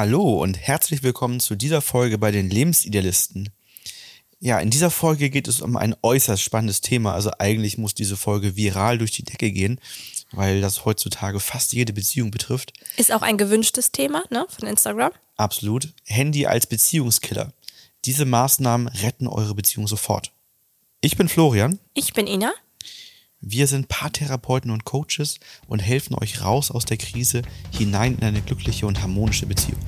Hallo und herzlich willkommen zu dieser Folge bei den Lebensidealisten. Ja, in dieser Folge geht es um ein äußerst spannendes Thema. Also eigentlich muss diese Folge viral durch die Decke gehen, weil das heutzutage fast jede Beziehung betrifft. Ist auch ein gewünschtes Thema ne, von Instagram. Absolut. Handy als Beziehungskiller. Diese Maßnahmen retten eure Beziehung sofort. Ich bin Florian. Ich bin Ina. Wir sind Paartherapeuten und Coaches und helfen euch raus aus der Krise hinein in eine glückliche und harmonische Beziehung.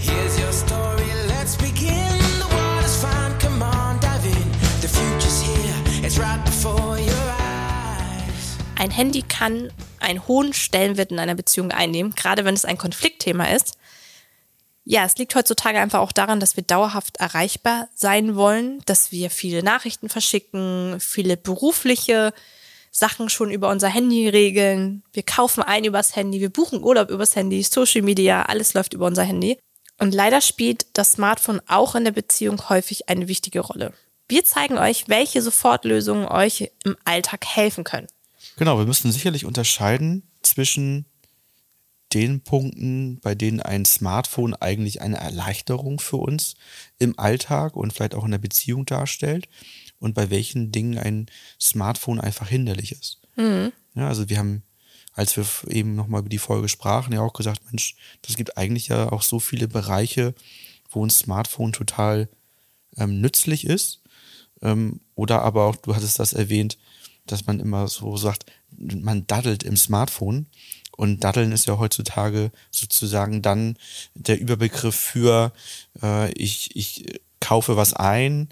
Here's your story, let's begin. The water's fine, come on, dive in. The future's here, it's right before your eyes. Ein Handy kann einen hohen Stellenwert in einer Beziehung einnehmen, gerade wenn es ein Konfliktthema ist. Ja, es liegt heutzutage einfach auch daran, dass wir dauerhaft erreichbar sein wollen, dass wir viele Nachrichten verschicken, viele berufliche Sachen schon über unser Handy regeln. Wir kaufen ein übers Handy, wir buchen Urlaub übers Handy, Social Media, alles läuft über unser Handy. Und leider spielt das Smartphone auch in der Beziehung häufig eine wichtige Rolle. Wir zeigen euch, welche Sofortlösungen euch im Alltag helfen können. Genau, wir müssen sicherlich unterscheiden zwischen den Punkten, bei denen ein Smartphone eigentlich eine Erleichterung für uns im Alltag und vielleicht auch in der Beziehung darstellt und bei welchen Dingen ein Smartphone einfach hinderlich ist. Mhm. Ja, also wir haben, als wir eben nochmal über die Folge sprachen, ja auch gesagt, Mensch, das gibt eigentlich ja auch so viele Bereiche, wo ein Smartphone total ähm, nützlich ist. Ähm, oder aber auch, du hattest das erwähnt, dass man immer so sagt, man daddelt im Smartphone. Und Daddeln ist ja heutzutage sozusagen dann der Überbegriff für, äh, ich, ich kaufe was ein,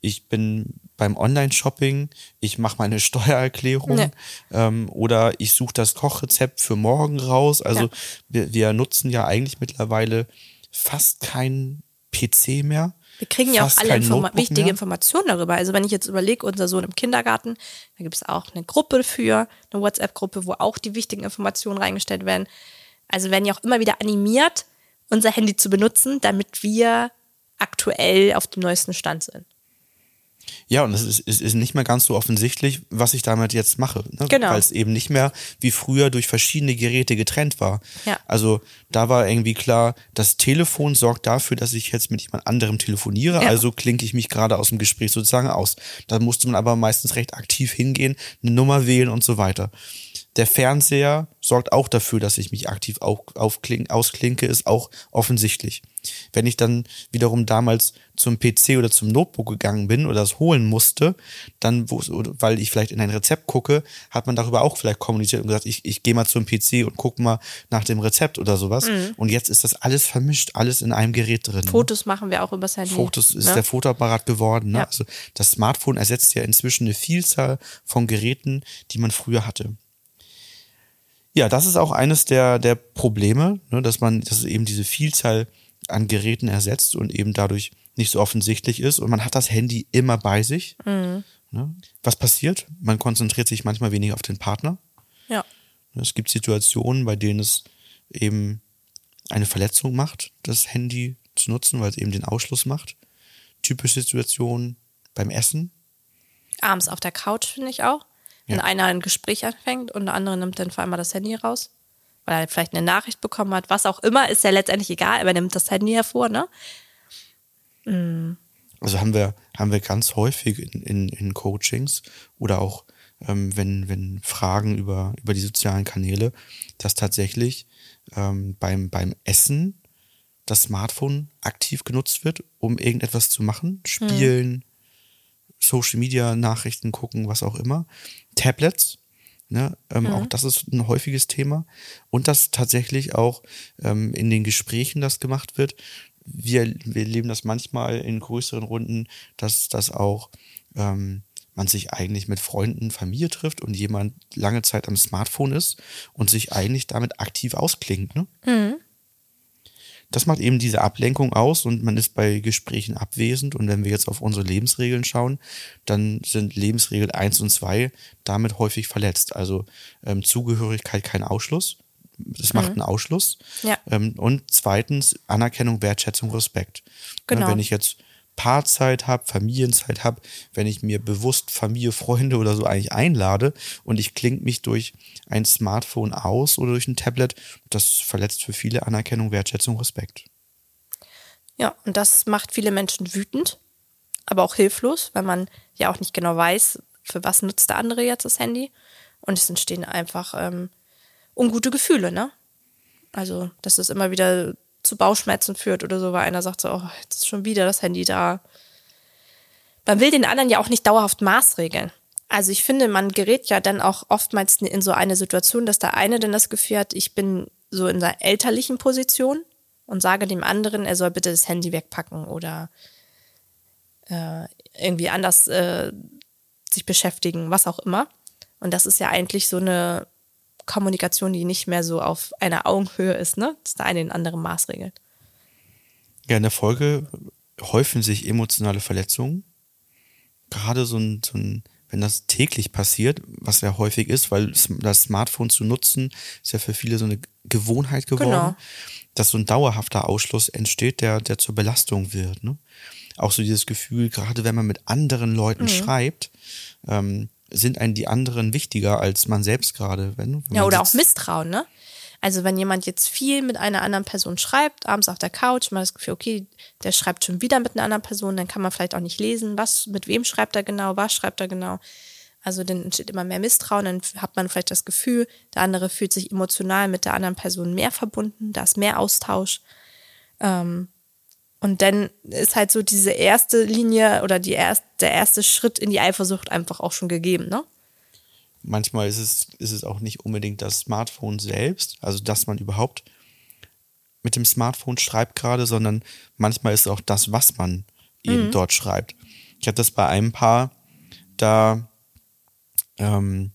ich bin beim Online-Shopping, ich mache meine Steuererklärung nee. ähm, oder ich suche das Kochrezept für morgen raus. Also ja. wir, wir nutzen ja eigentlich mittlerweile fast kein PC mehr. Wir kriegen ja auch alle Informa wichtige mehr. Informationen darüber. Also wenn ich jetzt überlege, unser Sohn im Kindergarten, da gibt es auch eine Gruppe für, eine WhatsApp-Gruppe, wo auch die wichtigen Informationen reingestellt werden. Also werden ja auch immer wieder animiert, unser Handy zu benutzen, damit wir aktuell auf dem neuesten Stand sind. Ja, und es ist, es ist nicht mehr ganz so offensichtlich, was ich damit jetzt mache. Ne? Genau. Weil es eben nicht mehr wie früher durch verschiedene Geräte getrennt war. Ja. Also da war irgendwie klar, das Telefon sorgt dafür, dass ich jetzt mit jemand anderem telefoniere, ja. also klinke ich mich gerade aus dem Gespräch sozusagen aus. Da musste man aber meistens recht aktiv hingehen, eine Nummer wählen und so weiter. Der Fernseher sorgt auch dafür, dass ich mich aktiv ausklinke, ist auch offensichtlich. Wenn ich dann wiederum damals zum PC oder zum Notebook gegangen bin oder das holen musste, dann, weil ich vielleicht in ein Rezept gucke, hat man darüber auch vielleicht kommuniziert und gesagt, ich, ich gehe mal zum PC und gucke mal nach dem Rezept oder sowas. Mhm. Und jetzt ist das alles vermischt, alles in einem Gerät drin. Ne? Fotos ne? machen wir auch übers Handy. Fotos ist ne? der Fotoapparat geworden. Ne? Ja. Also das Smartphone ersetzt ja inzwischen eine Vielzahl von Geräten, die man früher hatte. Ja, das ist auch eines der, der Probleme, ne, dass man, dass eben diese Vielzahl an Geräten ersetzt und eben dadurch nicht so offensichtlich ist. Und man hat das Handy immer bei sich. Mhm. Ne? Was passiert? Man konzentriert sich manchmal weniger auf den Partner. Ja. Es gibt Situationen, bei denen es eben eine Verletzung macht, das Handy zu nutzen, weil es eben den Ausschluss macht. Typische Situation beim Essen. Abends auf der Couch, finde ich auch. Wenn ja. einer ein Gespräch anfängt und der andere nimmt dann vor allem das Handy raus, weil er vielleicht eine Nachricht bekommen hat, was auch immer, ist ja letztendlich egal, aber er nimmt das Handy hervor, ne? Mhm. Also haben wir, haben wir ganz häufig in, in, in Coachings oder auch ähm, wenn, wenn Fragen über, über die sozialen Kanäle, dass tatsächlich ähm, beim, beim Essen das Smartphone aktiv genutzt wird, um irgendetwas zu machen, spielen, mhm. Social Media Nachrichten gucken, was auch immer. Tablets. Ne, ähm, mhm. Auch das ist ein häufiges Thema. Und dass tatsächlich auch ähm, in den Gesprächen das gemacht wird. Wir, wir leben das manchmal in größeren Runden, dass das auch ähm, man sich eigentlich mit Freunden, Familie trifft und jemand lange Zeit am Smartphone ist und sich eigentlich damit aktiv ausklingt. Ne? Mhm das macht eben diese Ablenkung aus und man ist bei Gesprächen abwesend. Und wenn wir jetzt auf unsere Lebensregeln schauen, dann sind Lebensregel eins und zwei damit häufig verletzt. Also ähm, Zugehörigkeit kein Ausschluss. Das macht mhm. einen Ausschluss. Ja. Ähm, und zweitens Anerkennung, Wertschätzung, Respekt. Genau. wenn ich jetzt Paarzeit habe, Familienzeit habe, wenn ich mir bewusst Familie, Freunde oder so eigentlich einlade und ich klinge mich durch ein Smartphone aus oder durch ein Tablet, das verletzt für viele Anerkennung, Wertschätzung, Respekt. Ja, und das macht viele Menschen wütend, aber auch hilflos, weil man ja auch nicht genau weiß, für was nutzt der andere jetzt das Handy. Und es entstehen einfach ähm, ungute Gefühle, ne? Also, dass es immer wieder zu Bauchschmerzen führt oder so, weil einer sagt so, oh, jetzt ist schon wieder das Handy da. Man will den anderen ja auch nicht dauerhaft maßregeln. Also ich finde, man gerät ja dann auch oftmals in so eine Situation, dass der eine dann das Gefühl hat, ich bin so in der elterlichen Position und sage dem anderen, er soll bitte das Handy wegpacken oder äh, irgendwie anders äh, sich beschäftigen, was auch immer. Und das ist ja eigentlich so eine Kommunikation, die nicht mehr so auf einer Augenhöhe ist, ne? Dass der eine den anderen maßregelt. Ja, in der Folge häufen sich emotionale Verletzungen. Gerade so ein, so ein wenn das täglich passiert, was ja häufig ist, weil das Smartphone zu nutzen, ist ja für viele so eine Gewohnheit geworden, genau. dass so ein dauerhafter Ausschluss entsteht, der, der zur Belastung wird. Ne? Auch so dieses Gefühl, gerade wenn man mit anderen Leuten mhm. schreibt, ähm, sind einen die anderen wichtiger als man selbst gerade. Wenn, wenn ja, oder auch Misstrauen, ne? Also wenn jemand jetzt viel mit einer anderen Person schreibt, abends auf der Couch, man hat das Gefühl, okay, der schreibt schon wieder mit einer anderen Person, dann kann man vielleicht auch nicht lesen, was, mit wem schreibt er genau, was schreibt er genau. Also dann entsteht immer mehr Misstrauen, dann hat man vielleicht das Gefühl, der andere fühlt sich emotional mit der anderen Person mehr verbunden, da ist mehr Austausch. Ähm, und dann ist halt so diese erste Linie oder die erst, der erste Schritt in die Eifersucht einfach auch schon gegeben, ne? manchmal ist es, ist es auch nicht unbedingt das Smartphone selbst, also dass man überhaupt mit dem Smartphone schreibt gerade, sondern manchmal ist es auch das, was man eben mhm. dort schreibt. Ich hatte das bei einem Paar, da, ähm,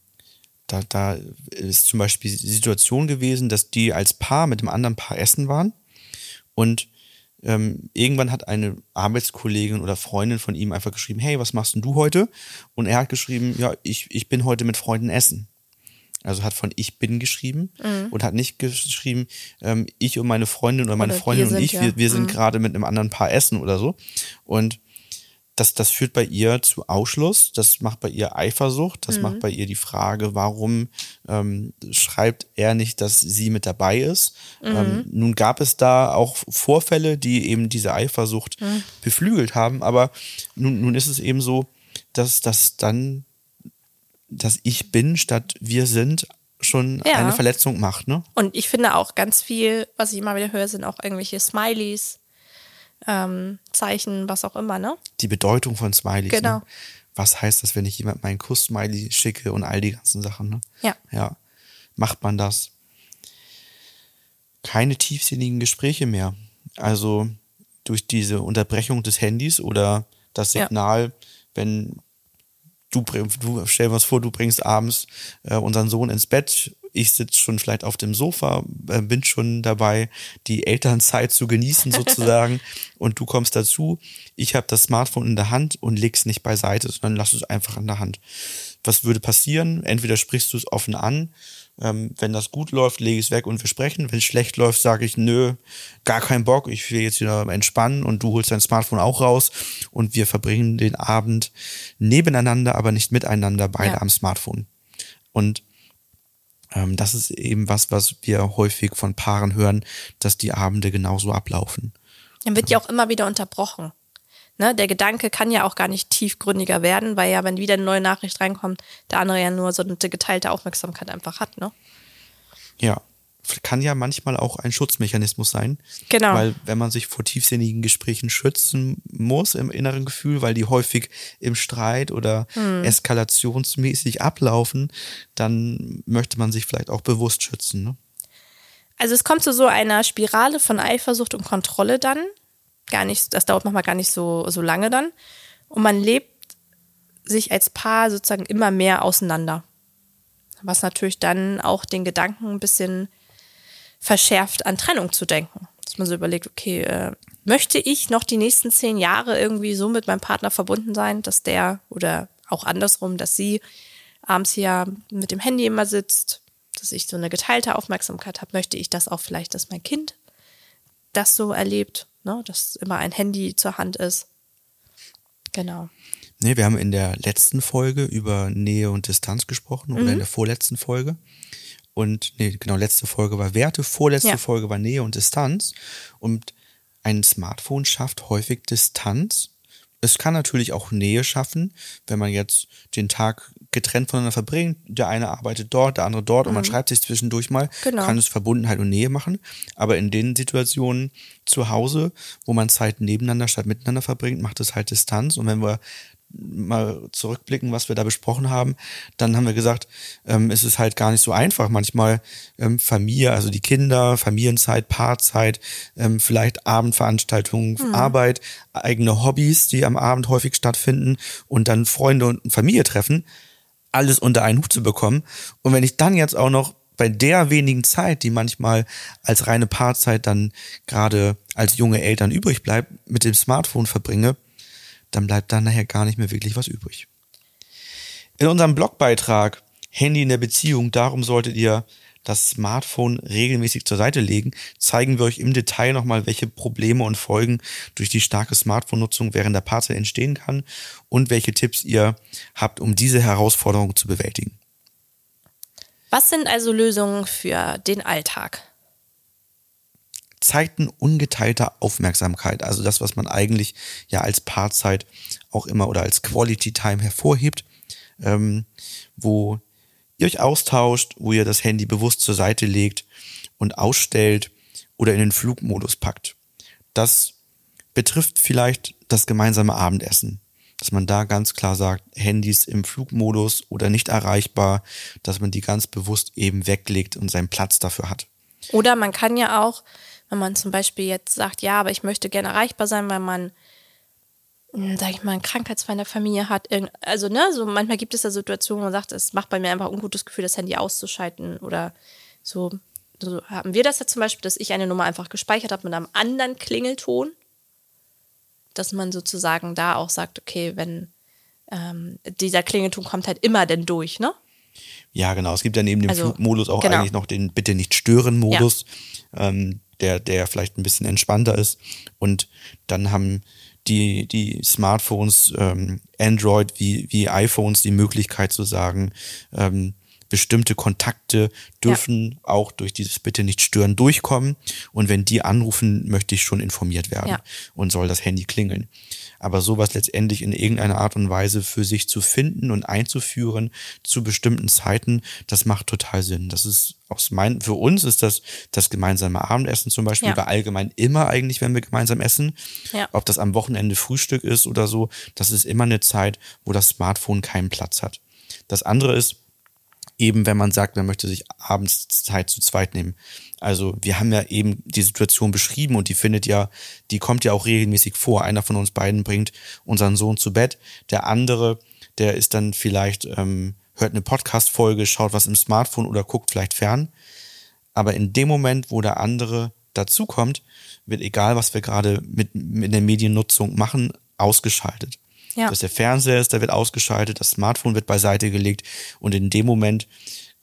da, da ist zum Beispiel die Situation gewesen, dass die als Paar mit dem anderen Paar essen waren und ähm, irgendwann hat eine Arbeitskollegin oder Freundin von ihm einfach geschrieben, hey, was machst denn du heute? Und er hat geschrieben, ja, ich, ich bin heute mit Freunden essen. Also hat von ich bin geschrieben mhm. und hat nicht geschrieben, ähm, ich und meine Freundin oder meine oder Freundin und ich, ja. wir, wir sind mhm. gerade mit einem anderen Paar essen oder so. Und das, das führt bei ihr zu Ausschluss, das macht bei ihr Eifersucht, das mhm. macht bei ihr die Frage, warum ähm, schreibt er nicht, dass sie mit dabei ist. Mhm. Ähm, nun gab es da auch Vorfälle, die eben diese Eifersucht mhm. beflügelt haben, aber nun, nun ist es eben so, dass das dann das Ich bin statt wir sind schon ja. eine Verletzung macht, ne? Und ich finde auch ganz viel, was ich immer wieder höre, sind auch irgendwelche Smileys ähm, Zeichen, was auch immer, ne? Die Bedeutung von Smileys. Ne? Genau. Ne? Was heißt das, wenn ich jemand meinen Kuss-Smiley schicke und all die ganzen Sachen, ne? Ja. Ja. Macht man das? Keine tiefsinnigen Gespräche mehr. Also durch diese Unterbrechung des Handys oder das Signal, ja. wenn du, du stell dir was vor, du bringst abends äh, unseren Sohn ins Bett, ich sitze schon vielleicht auf dem Sofa, äh, bin schon dabei, die Elternzeit zu genießen sozusagen und du kommst dazu, ich habe das Smartphone in der Hand und leg's nicht beiseite, sondern lass es einfach in der Hand. Was würde passieren? Entweder sprichst du es offen an, ähm, wenn das gut läuft, lege ich es weg und wir sprechen. Wenn es schlecht läuft, sage ich, nö, gar keinen Bock, ich will jetzt wieder entspannen und du holst dein Smartphone auch raus und wir verbringen den Abend nebeneinander, aber nicht miteinander, beide ja. am Smartphone. Und ähm, das ist eben was, was wir häufig von Paaren hören, dass die Abende genauso ablaufen. Dann wird ja auch immer wieder unterbrochen. Ne, der Gedanke kann ja auch gar nicht tiefgründiger werden, weil ja, wenn wieder eine neue Nachricht reinkommt, der andere ja nur so eine geteilte Aufmerksamkeit einfach hat, ne? Ja, kann ja manchmal auch ein Schutzmechanismus sein. Genau. Weil wenn man sich vor tiefsinnigen Gesprächen schützen muss im inneren Gefühl, weil die häufig im Streit oder hm. eskalationsmäßig ablaufen, dann möchte man sich vielleicht auch bewusst schützen. Ne? Also es kommt zu so einer Spirale von Eifersucht und Kontrolle dann. Gar nicht, das dauert manchmal gar nicht so, so lange dann. Und man lebt sich als Paar sozusagen immer mehr auseinander. Was natürlich dann auch den Gedanken ein bisschen verschärft an Trennung zu denken. Dass man so überlegt, okay, äh, möchte ich noch die nächsten zehn Jahre irgendwie so mit meinem Partner verbunden sein, dass der oder auch andersrum, dass sie abends hier mit dem Handy immer sitzt, dass ich so eine geteilte Aufmerksamkeit habe, möchte ich das auch vielleicht, dass mein Kind das so erlebt, ne? dass immer ein Handy zur Hand ist. Genau. Nee, wir haben in der letzten Folge über Nähe und Distanz gesprochen mhm. oder in der vorletzten Folge und nee, genau, letzte Folge war Werte, vorletzte ja. Folge war Nähe und Distanz. Und ein Smartphone schafft häufig Distanz. Es kann natürlich auch Nähe schaffen, wenn man jetzt den Tag getrennt voneinander verbringt. Der eine arbeitet dort, der andere dort mhm. und man mhm. schreibt sich zwischendurch mal, genau. kann es Verbundenheit und Nähe machen. Aber in den Situationen zu Hause, wo man Zeit nebeneinander statt miteinander verbringt, macht es halt Distanz. Und wenn wir mal zurückblicken, was wir da besprochen haben, dann haben wir gesagt, ähm, es ist halt gar nicht so einfach. Manchmal ähm, Familie, also die Kinder, Familienzeit, Paarzeit, ähm, vielleicht Abendveranstaltungen, mhm. Arbeit, eigene Hobbys, die am Abend häufig stattfinden und dann Freunde und Familie treffen, alles unter einen Hut zu bekommen. Und wenn ich dann jetzt auch noch bei der wenigen Zeit, die manchmal als reine Paarzeit dann gerade als junge Eltern übrig bleibt, mit dem Smartphone verbringe, dann bleibt da nachher gar nicht mehr wirklich was übrig. In unserem Blogbeitrag Handy in der Beziehung, darum solltet ihr das Smartphone regelmäßig zur Seite legen, zeigen wir euch im Detail nochmal, welche Probleme und Folgen durch die starke Smartphone-Nutzung während der Paarzeit entstehen kann und welche Tipps ihr habt, um diese Herausforderung zu bewältigen. Was sind also Lösungen für den Alltag? Zeiten ungeteilter Aufmerksamkeit, also das, was man eigentlich ja als Paarzeit auch immer oder als Quality Time hervorhebt, ähm, wo ihr euch austauscht, wo ihr das Handy bewusst zur Seite legt und ausstellt oder in den Flugmodus packt. Das betrifft vielleicht das gemeinsame Abendessen, dass man da ganz klar sagt, Handys im Flugmodus oder nicht erreichbar, dass man die ganz bewusst eben weglegt und seinen Platz dafür hat. Oder man kann ja auch wenn man zum Beispiel jetzt sagt, ja, aber ich möchte gerne erreichbar sein, weil man, hm, sag ich mal, einen Krankheitsfall in der Familie hat. Also, ne, so manchmal gibt es ja Situationen, wo man sagt, es macht bei mir einfach ein ungutes Gefühl, das Handy auszuschalten oder so. So haben wir das ja zum Beispiel, dass ich eine Nummer einfach gespeichert habe mit einem anderen Klingelton. Dass man sozusagen da auch sagt, okay, wenn ähm, dieser Klingelton kommt halt immer denn durch, ne? Ja, genau. Es gibt ja neben dem also, Flugmodus auch genau. eigentlich noch den Bitte nicht stören Modus. Ja. Ähm, der, der vielleicht ein bisschen entspannter ist. Und dann haben die, die Smartphones, ähm, Android wie, wie iPhones die Möglichkeit zu sagen, ähm, bestimmte Kontakte dürfen ja. auch durch dieses Bitte nicht stören durchkommen. Und wenn die anrufen, möchte ich schon informiert werden ja. und soll das Handy klingeln. Aber sowas letztendlich in irgendeiner Art und Weise für sich zu finden und einzuführen zu bestimmten Zeiten, das macht total Sinn. Das ist aus mein, für uns ist das das gemeinsame Abendessen zum Beispiel, ja. oder allgemein immer eigentlich, wenn wir gemeinsam essen. Ja. Ob das am Wochenende Frühstück ist oder so, das ist immer eine Zeit, wo das Smartphone keinen Platz hat. Das andere ist, eben wenn man sagt, man möchte sich abends Zeit zu zweit nehmen. Also wir haben ja eben die Situation beschrieben und die findet ja, die kommt ja auch regelmäßig vor. Einer von uns beiden bringt unseren Sohn zu Bett, der andere, der ist dann vielleicht, ähm, hört eine Podcast-Folge, schaut was im Smartphone oder guckt vielleicht fern. Aber in dem Moment, wo der andere dazukommt, wird egal, was wir gerade mit, mit der Mediennutzung machen, ausgeschaltet. Ja. Dass der Fernseher ist, der wird ausgeschaltet, das Smartphone wird beiseite gelegt und in dem Moment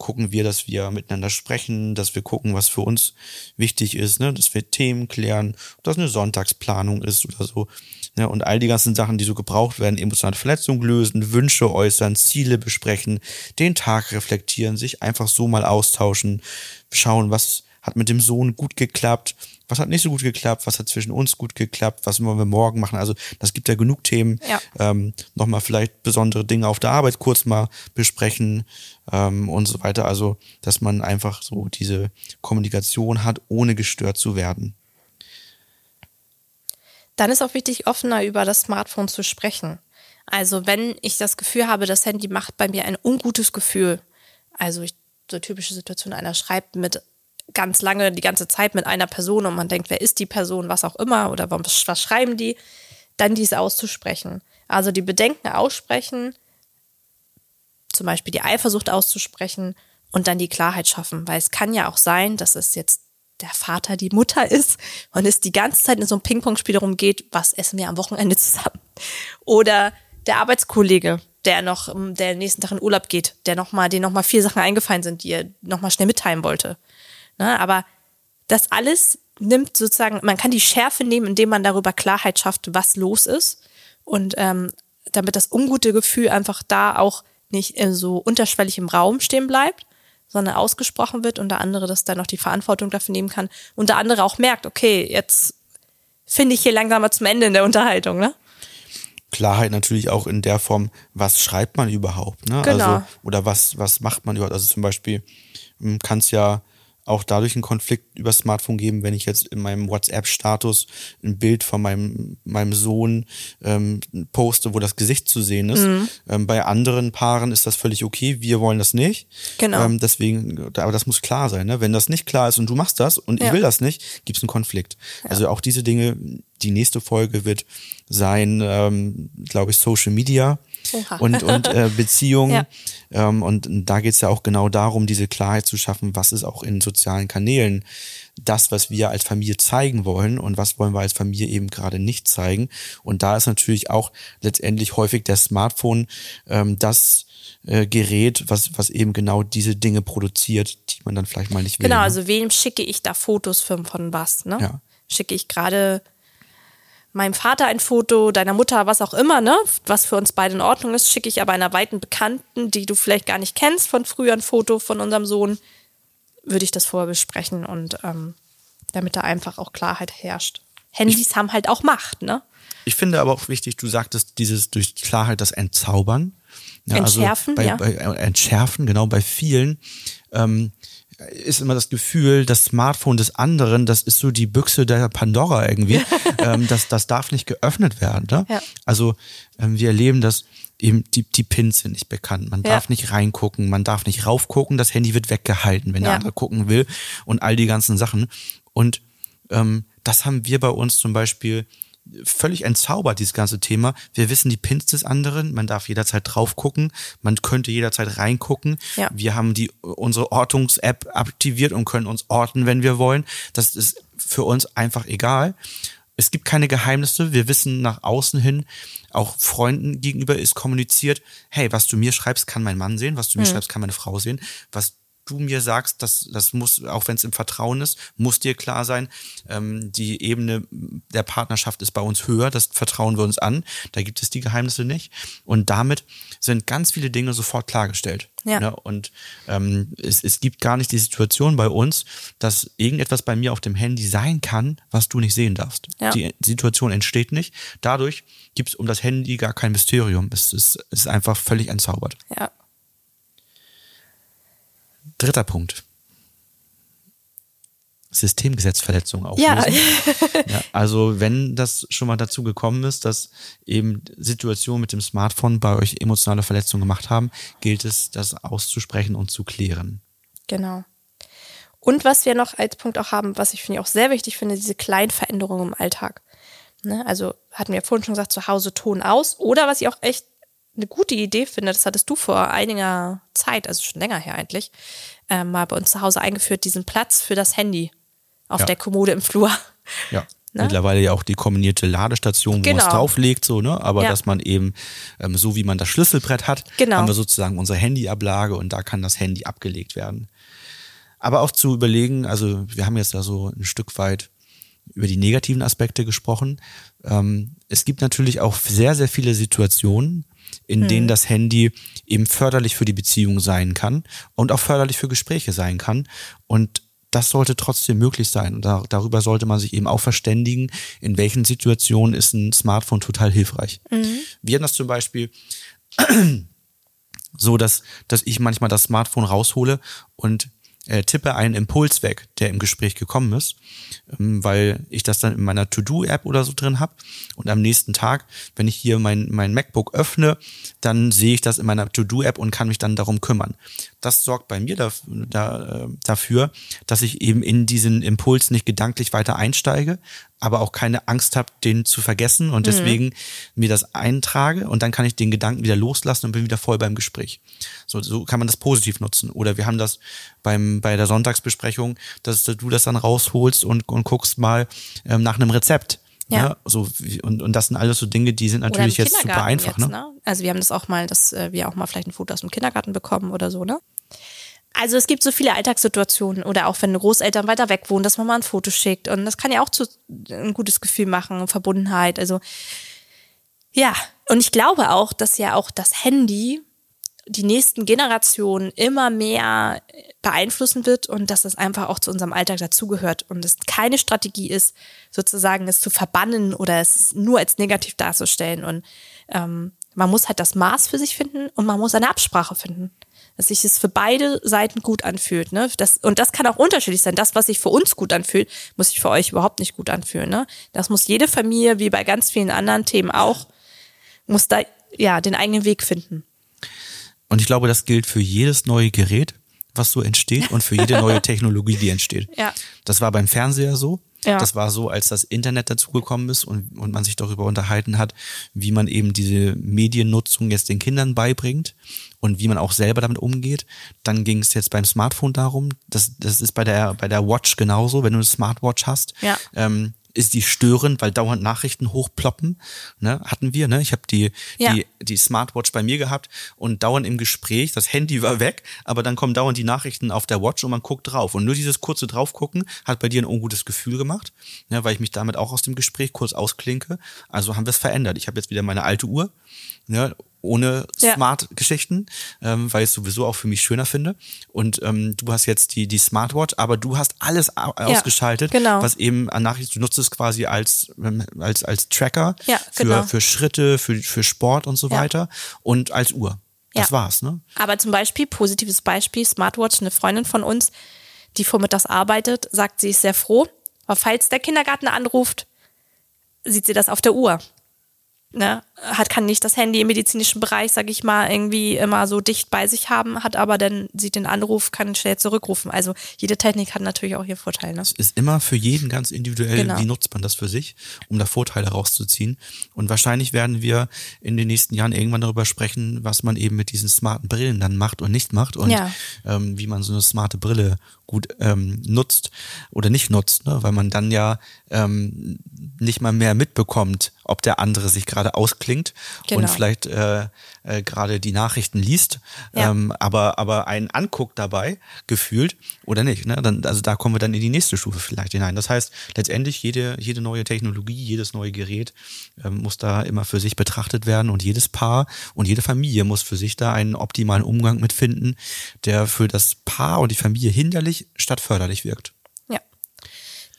gucken wir, dass wir miteinander sprechen, dass wir gucken, was für uns wichtig ist, ne? dass wir Themen klären, dass eine Sonntagsplanung ist oder so. Ne? Und all die ganzen Sachen, die so gebraucht werden, emotionale Verletzungen lösen, Wünsche äußern, Ziele besprechen, den Tag reflektieren, sich einfach so mal austauschen, schauen, was hat mit dem Sohn gut geklappt, was hat nicht so gut geklappt, was hat zwischen uns gut geklappt, was wollen wir morgen machen. Also das gibt ja genug Themen. Ja. Ähm, Nochmal vielleicht besondere Dinge auf der Arbeit kurz mal besprechen ähm, und so weiter. Also, dass man einfach so diese Kommunikation hat, ohne gestört zu werden. Dann ist auch wichtig, offener über das Smartphone zu sprechen. Also wenn ich das Gefühl habe, das Handy macht bei mir ein ungutes Gefühl, also ich, so typische Situation, einer schreibt mit ganz lange, die ganze Zeit mit einer Person und man denkt, wer ist die Person, was auch immer oder was, was schreiben die, dann dies auszusprechen. Also die Bedenken aussprechen, zum Beispiel die Eifersucht auszusprechen und dann die Klarheit schaffen, weil es kann ja auch sein, dass es jetzt der Vater die Mutter ist und es die ganze Zeit in so einem Ping-Pong-Spiel darum geht, was essen wir am Wochenende zusammen. Oder der Arbeitskollege, der noch, der nächsten Tag in Urlaub geht, der noch mal, den noch mal vier Sachen eingefallen sind, die er noch mal schnell mitteilen wollte. Ne? Aber das alles nimmt sozusagen, man kann die Schärfe nehmen, indem man darüber Klarheit schafft, was los ist. Und ähm, damit das ungute Gefühl einfach da auch nicht so unterschwellig im Raum stehen bleibt, sondern ausgesprochen wird und der andere das dann noch die Verantwortung dafür nehmen kann und der andere auch merkt, okay, jetzt finde ich hier langsam mal zum Ende in der Unterhaltung, ne? Klarheit natürlich auch in der Form, was schreibt man überhaupt, ne? Genau. Also, oder was, was macht man überhaupt? Also zum Beispiel kann es ja auch dadurch einen Konflikt über Smartphone geben, wenn ich jetzt in meinem WhatsApp-Status ein Bild von meinem, meinem Sohn ähm, poste, wo das Gesicht zu sehen ist. Mhm. Ähm, bei anderen Paaren ist das völlig okay, wir wollen das nicht. Genau. Ähm, deswegen, aber das muss klar sein. Ne? Wenn das nicht klar ist und du machst das und ja. ich will das nicht, gibt es einen Konflikt. Ja. Also auch diese Dinge, die nächste Folge wird sein, ähm, glaube ich, Social Media. Und, und äh, Beziehungen. Ja. Ähm, und da geht es ja auch genau darum, diese Klarheit zu schaffen, was ist auch in sozialen Kanälen das, was wir als Familie zeigen wollen und was wollen wir als Familie eben gerade nicht zeigen. Und da ist natürlich auch letztendlich häufig der Smartphone ähm, das äh, Gerät, was, was eben genau diese Dinge produziert, die man dann vielleicht mal nicht will. Genau, also wem schicke ich da Fotos von, von was? Ne? Ja. Schicke ich gerade meinem Vater ein Foto, deiner Mutter, was auch immer, ne? Was für uns beide in Ordnung ist, schicke ich aber einer weiten Bekannten, die du vielleicht gar nicht kennst, von früher ein Foto von unserem Sohn, würde ich das vorher besprechen und ähm, damit da einfach auch Klarheit herrscht. Handys ich, haben halt auch Macht, ne? Ich finde aber auch wichtig, du sagtest dieses durch Klarheit das Entzaubern. Ja, entschärfen, also bei, ja. Bei, äh, entschärfen, genau, bei vielen. Ähm, ist immer das Gefühl, das Smartphone des anderen, das ist so die Büchse der Pandora irgendwie. ähm, das, das darf nicht geöffnet werden. Ne? Ja. Also ähm, wir erleben das eben, die, die Pins sind nicht bekannt. Man darf nicht reingucken, man darf nicht raufgucken, das Handy wird weggehalten, wenn der andere gucken will und all die ganzen Sachen. Und ähm, das haben wir bei uns zum Beispiel völlig entzaubert, dieses ganze Thema. Wir wissen die Pins des anderen, man darf jederzeit drauf gucken, man könnte jederzeit reingucken. Ja. Wir haben die unsere Ortungs-App aktiviert und können uns orten, wenn wir wollen. Das ist für uns einfach egal. Es gibt keine Geheimnisse. Wir wissen nach außen hin, auch Freunden gegenüber ist kommuniziert, hey, was du mir schreibst, kann mein Mann sehen, was du mir mhm. schreibst, kann meine Frau sehen, was du mir sagst, das, das muss, auch wenn es im Vertrauen ist, muss dir klar sein, ähm, die Ebene der Partnerschaft ist bei uns höher, das vertrauen wir uns an, da gibt es die Geheimnisse nicht. Und damit sind ganz viele Dinge sofort klargestellt. Ja. Ne? Und ähm, es, es gibt gar nicht die Situation bei uns, dass irgendetwas bei mir auf dem Handy sein kann, was du nicht sehen darfst. Ja. Die Situation entsteht nicht. Dadurch gibt es um das Handy gar kein Mysterium. Es ist, es ist einfach völlig entzaubert. Ja. Dritter Punkt. Systemgesetzverletzung auch. Ja. ja. Also wenn das schon mal dazu gekommen ist, dass eben Situationen mit dem Smartphone bei euch emotionale Verletzungen gemacht haben, gilt es, das auszusprechen und zu klären. Genau. Und was wir noch als Punkt auch haben, was ich finde auch sehr wichtig finde, diese kleinen Veränderungen im Alltag. Ne? Also hatten wir vorhin schon gesagt, zu Hause Ton aus. Oder was ich auch echt eine gute Idee finde, das hattest du vor einiger Zeit, also schon länger her eigentlich, äh, mal bei uns zu Hause eingeführt, diesen Platz für das Handy auf Ja. der Kommode im Flur. Ja. Ne? Mittlerweile ja auch die kombinierte Ladestation, wo man Genau. es drauflegt, so, ne? Aber Ja. dass man eben, ähm, so wie man das Schlüsselbrett hat, Genau. haben wir sozusagen unsere Handyablage und da kann das Handy abgelegt werden. Aber auch zu überlegen, also wir haben jetzt da so ein Stück weit über die negativen Aspekte gesprochen. Ähm, es gibt natürlich auch sehr, sehr viele Situationen, in denen das Handy eben förderlich für die Beziehung sein kann und auch förderlich für Gespräche sein kann. Und das sollte trotzdem möglich sein. Und da, darüber sollte man sich eben auch verständigen, in welchen Situationen ist ein Smartphone total hilfreich. Wir haben das zum Beispiel so, dass, dass ich manchmal das Smartphone raushole und äh, tippe einen Impuls weg, der im Gespräch gekommen ist, ähm, weil ich das dann in meiner To-Do-App oder so drin habe. Und am nächsten Tag, wenn ich hier mein, mein MacBook öffne, dann sehe ich das in meiner To-Do-App und kann mich dann darum kümmern. Das sorgt bei mir da, da, äh, dafür, dass ich eben in diesen Impuls nicht gedanklich weiter einsteige, aber auch keine Angst habe, den zu vergessen und deswegen mir das eintrage und dann kann ich den Gedanken wieder loslassen und bin wieder voll beim Gespräch. So, so kann man das positiv nutzen. Oder wir haben das beim, bei der Sonntagsbesprechung, dass du das dann rausholst und, und guckst mal ähm, nach einem Rezept. Ja. Ne? So, und, und das sind alles so Dinge, die sind natürlich jetzt super einfach. jetzt, ne? Also wir haben das auch mal, dass äh, wir auch mal vielleicht ein Foto aus dem Kindergarten bekommen oder so, ne? Also es gibt so viele Alltagssituationen oder auch wenn Großeltern weiter weg wohnen, dass man mal ein Foto schickt und das kann ja auch zu ein gutes Gefühl machen, Verbundenheit. Also ja, und ich glaube auch, dass ja auch das Handy die nächsten Generationen immer mehr beeinflussen wird und dass das einfach auch zu unserem Alltag dazugehört und es keine Strategie ist, sozusagen es zu verbannen oder es nur als negativ darzustellen. Und ähm, man muss halt das Maß für sich finden und man muss eine Absprache finden dass sich es für beide Seiten gut anfühlt. Ne? Das, und das kann auch unterschiedlich sein. Das, was sich für uns gut anfühlt, muss sich für euch überhaupt nicht gut anfühlen. Ne? Das muss jede Familie, wie bei ganz vielen anderen Themen auch, muss da ja den eigenen Weg finden. Und ich glaube, das gilt für jedes neue Gerät, was so entsteht und für jede neue Technologie, die entsteht. Ja. Das war beim Fernseher so. Ja. Das war so, als das Internet dazugekommen ist und, und man sich darüber unterhalten hat, wie man eben diese Mediennutzung jetzt den Kindern beibringt und wie man auch selber damit umgeht. Dann ging es jetzt beim Smartphone darum, das, das ist bei der, bei der Watch genauso, wenn du eine Smartwatch hast. Ja. Ähm, ist die störend, weil dauernd Nachrichten hochploppen. Ne? Hatten wir, ne? Ich habe die, Ja. die, die Smartwatch bei mir gehabt und dauernd im Gespräch, das Handy war weg, aber dann kommen dauernd die Nachrichten auf der Watch und man guckt drauf. Und nur dieses kurze Draufgucken hat bei dir ein ungutes Gefühl gemacht, ne? weil ich mich damit auch aus dem Gespräch kurz ausklinke. Also haben wir es verändert. Ich habe jetzt wieder meine alte Uhr, ne? Ohne Ja. Smart-Geschichten, ähm, weil ich es sowieso auch für mich schöner finde. Und ähm, du hast jetzt die, die Smartwatch, aber du hast alles au- ausgeschaltet, genau. was eben an Nachrichten, du nutzt es quasi als, ähm, als, als Tracker Ja, für, genau. für Schritte, für, für Sport und so Ja. weiter und als Uhr. Das Ja. war's, ne? Aber zum Beispiel, positives Beispiel, Smartwatch, eine Freundin von uns, die vormittags arbeitet, sagt, sie ist sehr froh, aber falls der Kindergarten anruft, sieht sie das auf der Uhr. Ne? Hat, kann nicht das Handy im medizinischen Bereich, sag ich mal, irgendwie immer so dicht bei sich haben, hat aber dann sieht den Anruf, kann schnell zurückrufen. Also jede Technik hat natürlich auch ihren Vorteil. Ne? ist immer für jeden ganz individuell, Genau. wie nutzt man das für sich, um da Vorteile rauszuziehen. Und wahrscheinlich werden wir in den nächsten Jahren irgendwann darüber sprechen, was man eben mit diesen smarten Brillen dann macht und nicht macht und Ja. ähm, wie man so eine smarte Brille gut ähm, nutzt oder nicht nutzt, ne? weil man dann ja ähm, nicht mal mehr mitbekommt, ob der andere sich gerade ausklingt und Genau. vielleicht äh, äh, gerade die Nachrichten liest, Ja. ähm, aber aber einen anguckt dabei gefühlt oder nicht. Ne? Dann, also da kommen wir dann in die nächste Stufe vielleicht hinein. Das heißt, letztendlich jede jede neue Technologie, jedes neue Gerät ähm, muss da immer für sich betrachtet werden und jedes Paar und jede Familie muss für sich da einen optimalen Umgang mit finden, der für das Paar und die Familie hinderlich statt förderlich wirkt.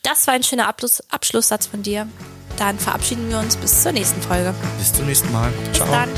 Das war ein schöner Abschluss, Abschlusssatz von dir. Dann verabschieden wir uns bis zur nächsten Folge. Bis zum nächsten Mal. Bis Ciao. dann.